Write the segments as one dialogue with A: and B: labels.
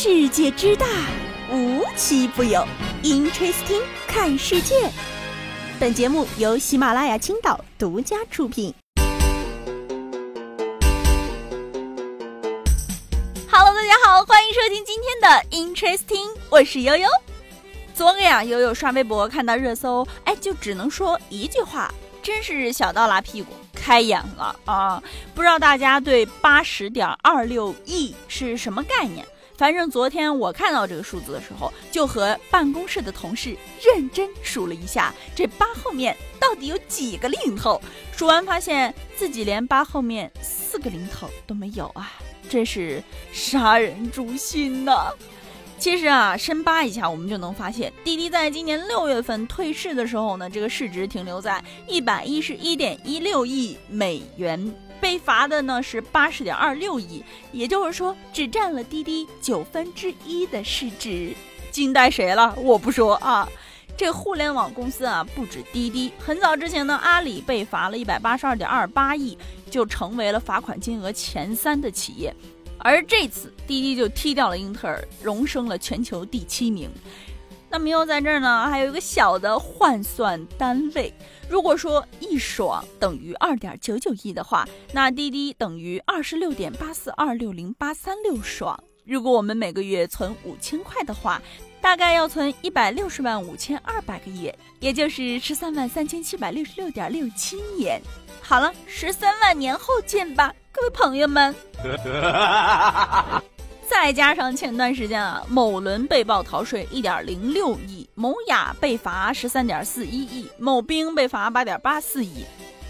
A: 世界之大，无奇不有。Interesting，看世界。本节目由喜马拉雅青岛独家出品。Hello，大家好，欢迎收听今天的 Interesting，我是悠悠。昨个呀，悠悠刷微博看到热搜，哎，就只能说一句话，真是小到拉屁股。开眼了啊！不知道大家对八十点二六亿是什么概念？反正昨天我看到这个数字的时候，就和办公室的同事认真数了一下，这八后面到底有几个零头？数完发现自己连八后面四个零头都没有啊！真是杀人诛心呐！其实啊，深扒一下，我们就能发现，滴滴在今年六月份退市的时候呢，这个市值停留在一百一十一点一六亿美元，被罚的呢是八十点二六亿，也就是说，只占了滴滴九分之一的市值。惊呆谁了？我不说啊，这互联网公司啊，不止滴滴，很早之前呢，阿里被罚了一百八十二点二八亿，就成为了罚款金额前三的企业。而这次滴滴就踢掉了英特尔，荣升了全球第七名。那么又在这儿呢，还有一个小的换算单位。如果说一爽等于二点九九亿的话，那滴滴等于二十六点八四二六零八三六爽。如果我们每个月存五千块的话，大概要存一百六十万五千二百个月，也就是十三万三千七百六十六点六七年。好了，十三万年后见吧。各位朋友们，再加上前段时间啊，某轮被曝逃税一点零六亿，某雅被罚十三点四一亿，某兵被罚八点八四亿。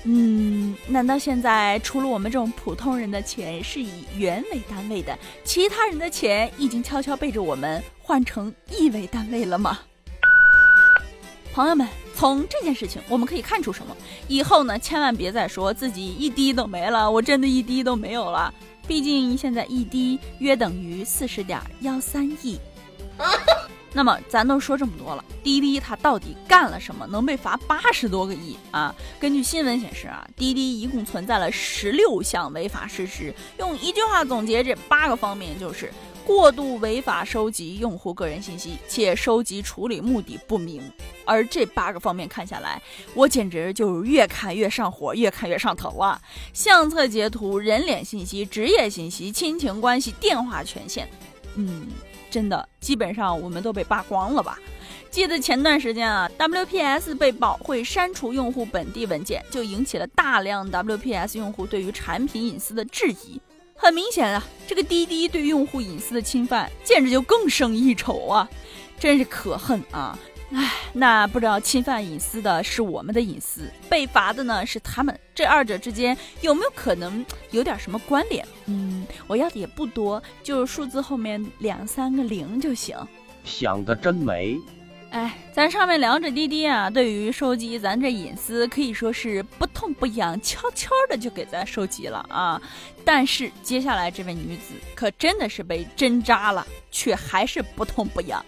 A: 嗯，难道现在除了我们这种普通人的钱是以元为单位的，其他人的钱已经悄悄背着我们换成亿为单位了吗？朋友们。从这件事情我们可以看出什么？以后呢，千万别再说自己一滴都没了，我真的一滴都没有了。毕竟现在一滴约等于四十点幺三亿。那么咱都说这么多了，滴滴它到底干了什么，能被罚八十多个亿啊？根据新闻显示啊，滴滴一共存在了十六项违法事实。用一句话总结这八个方面就是。过度违法收集用户个人信息，且收集处理目的不明。而这八个方面看下来，我简直就越看越上火，越看越上头啊！相册截图、人脸信息、职业信息、亲情关系、电话权限，嗯，真的基本上我们都被扒光了吧？记得前段时间啊，WPS 被曝会删除用户本地文件，就引起了大量 WPS 用户对于产品隐私的质疑。很明显啊，这个滴滴对用户隐私的侵犯简直就更胜一筹啊，真是可恨啊！哎，那不知道侵犯隐私的是我们的隐私，被罚的呢是他们，这二者之间有没有可能有点什么关联？嗯，我要的也不多，就是数字后面两三个零就行。
B: 想的真美。
A: 哎，咱上面聊着滴滴啊，对于收集咱这隐私可以说是不痛不痒，悄悄的就给咱收集了啊。但是接下来这位女子可真的是被针扎了，却还是不痛不痒。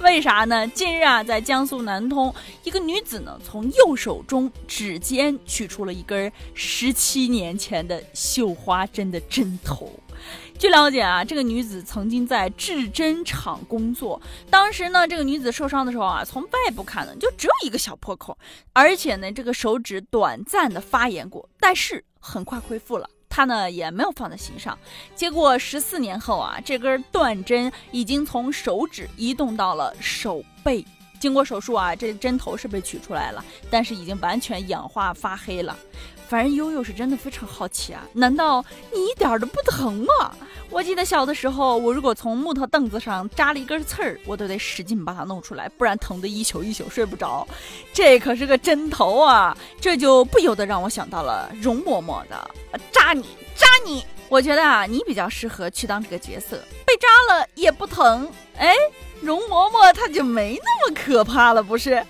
A: 为啥呢？近日啊，在江苏南通，一个女子呢从右手中指尖取出了一根十七年前的绣花针的针头。据了解啊，这个女子曾经在制针厂工作。当时呢，这个女子受伤的时候啊，从外部看呢，就只有一个小破口，而且呢，这个手指短暂的发炎过，但是很快恢复了。她呢也没有放在心上。结果十四年后啊，这根断针已经从手指移动到了手背。经过手术啊，这针头是被取出来了，但是已经完全氧化发黑了。反正悠悠是真的非常好奇啊，难道你一点都不疼吗？我记得小的时候，我如果从木头凳子上扎了一根刺儿，我都得使劲把它弄出来，不然疼得一宿一宿睡不着。这可是个针头啊，这就不由得让我想到了容嬷嬷的扎你扎你。我觉得啊，你比较适合去当这个角色，被扎了也不疼。哎，容嬷嬷她就没那么可怕了，不是？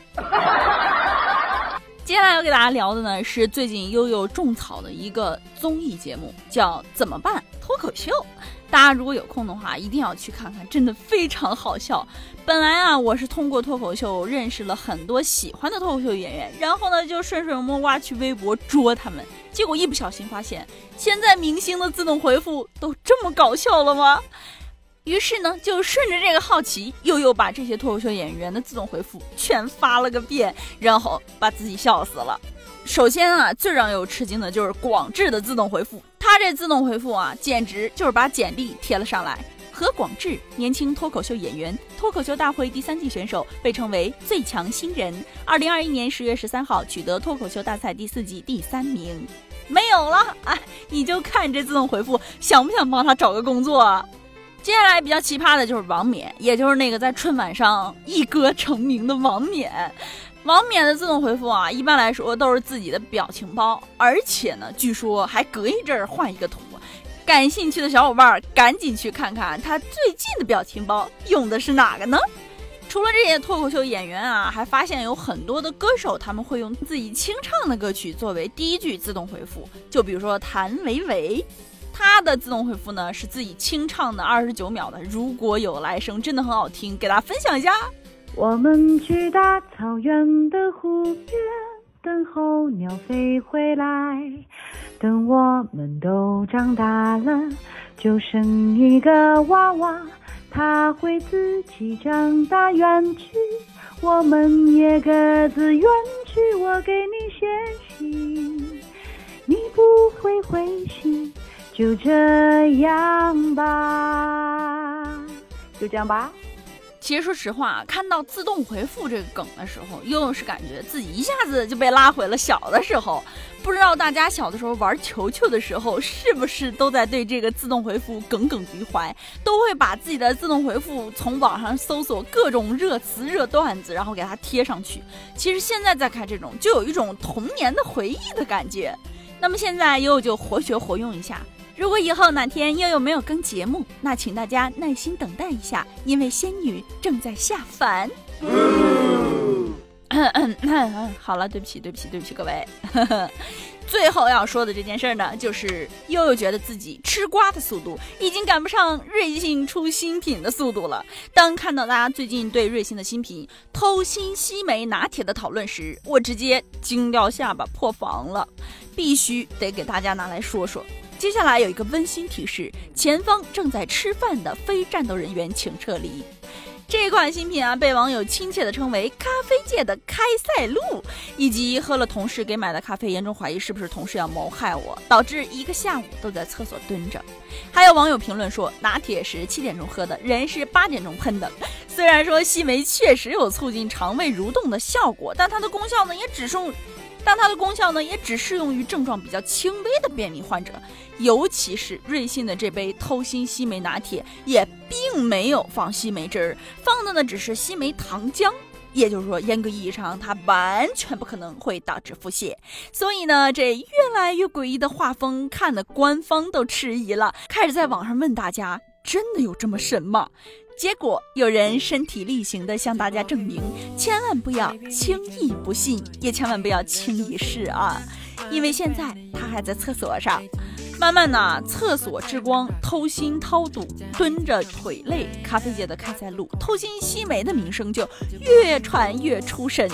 A: 接下来要给大家聊的呢，是最近悠悠种草的一个综艺节目，叫《怎么办脱口秀》。大家如果有空的话，一定要去看看，真的非常好笑。本来啊，我是通过脱口秀认识了很多喜欢的脱口秀演员，然后呢，就顺水摸瓜去微博捉他们，结果一不小心发现，现在明星的自动回复都这么搞笑了吗？于是呢，就顺着这个好奇，悠悠把这些脱口秀演员的自动回复全发了个遍，然后把自己笑死了。首先啊，最让悠悠吃惊的就是广智的自动回复，他这自动回复啊，简直就是把简历贴了上来。何广智，年轻脱口秀演员，脱口秀大会第三季选手，被称为最强新人。二零二一年十月十三号取得脱口秀大赛第四季第三名。没有了，哎，你就看这自动回复，想不想帮他找个工作？啊接下来比较奇葩的就是王冕，也就是那个在春晚上一歌成名的王冕。王冕的自动回复啊，一般来说都是自己的表情包，而且呢，据说还隔一阵儿换一个图。感兴趣的小伙伴儿赶紧去看看他最近的表情包用的是哪个呢？除了这些脱口秀演员啊，还发现有很多的歌手他们会用自己清唱的歌曲作为第一句自动回复。就比如说谭维维，他的自动回复呢是自己清唱的二十九秒的《如果有来生》，真的很好听，给大家分享一下。
C: 我们去大草原的湖边，等候鸟飞回来。等我们都长大了，就生一个娃娃，他会自己长大远去，我们也各自远去。我给你写信，你不会回，就这样吧，就这样吧。
A: 其实说实话，看到自动回复这个梗的时候，悠悠是感觉自己一下子就被拉回了小的时候。不知道大家小的时候玩球球的时候，是不是都在对这个自动回复耿耿于怀，都会把自己的自动回复从网上搜索各种热词、热段子，然后给它贴上去。其实现在再看这种，就有一种童年的回忆的感觉。那么现在悠悠就活学活用一下。如果以后哪天悠悠没有更节目，那请大家耐心等待一下，因为仙女正在下凡。嗯嗯嗯好了，对不起，对不起，对不起，各位。最后要说的这件事呢，就是悠悠觉得自己吃瓜的速度已经赶不上瑞幸出新品的速度了。当看到大家最近对瑞幸的新品偷心西梅拿铁的讨论时，我直接惊掉下巴，破防了，必须得给大家拿来说说。接下来有一个温馨提示：前方正在吃饭的非战斗人员请撤离。这款新品啊，被网友亲切地称为“咖啡界的开塞露”，以及喝了同事给买的咖啡，严重怀疑是不是同事要谋害我，导致一个下午都在厕所蹲着。还有网友评论说，拿铁是七点钟喝的，人是八点钟喷的。虽然说西梅确实有促进肠胃蠕动的效果，但它的功效呢，也只剩。但它的功效呢，也只适用于症状比较轻微的便秘患者，尤其是瑞幸的这杯偷心西梅拿铁，也并没有放西梅汁儿，放的呢只是西梅糖浆，也就是说，严格意义上，它完全不可能会导致腹泻。所以呢，这越来越诡异的画风，看得官方都迟疑了，开始在网上问大家：真的有这么神吗？结果有人身体力行地向大家证明，千万不要轻易不信，也千万不要轻易试啊！因为现在他还在厕所上。慢慢呢，厕所之光、偷心掏肚、蹲着腿累、咖啡界的开塞露、偷心西梅的名声就越传越出神。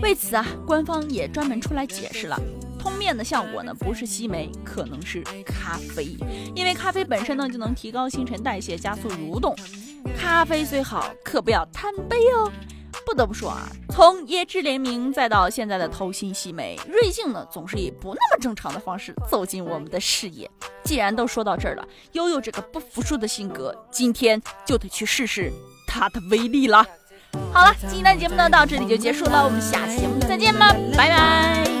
A: 为此啊，官方也专门出来解释了。通便的效果呢，不是西梅，可能是咖啡，因为咖啡本身呢就能提高新陈代谢，加速蠕动。咖啡虽好，可不要贪杯哦。不得不说啊，从椰汁联名再到现在的偷心西梅，瑞幸呢总是以不那么正常的方式走进我们的视野。既然都说到这儿了，悠悠这个不服输的性格，今天就得去试试它的威力了。好了，今天的节目呢到这里就结束了，我们下期节目再见吧，拜拜。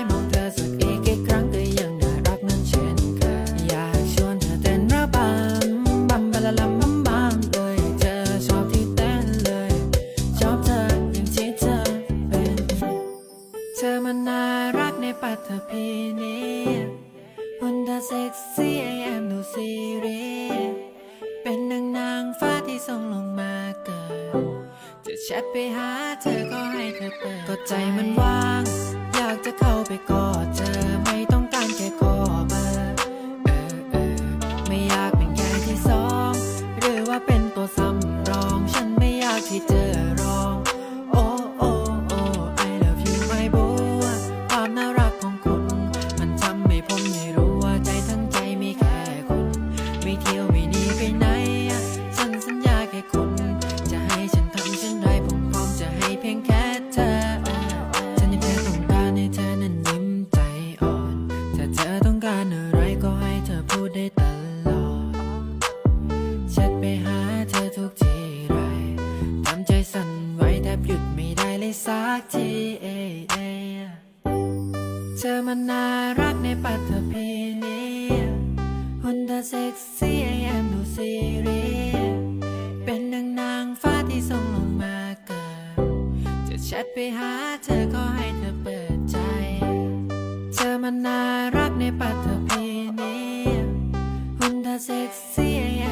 D: ธอมันน่ารักในปัตตภีนีหุ่นเธอเซ็กซี่ไอแอมดูซีเรียเป็นดังนางฟ้าที่ส่งลงมาเกิด จะแชทไปหาเธอก็ให้เธอเปิดใจ เธอมันน่ารักในปัตตภีนีหุ่นเธอเซ็กซี่ไอ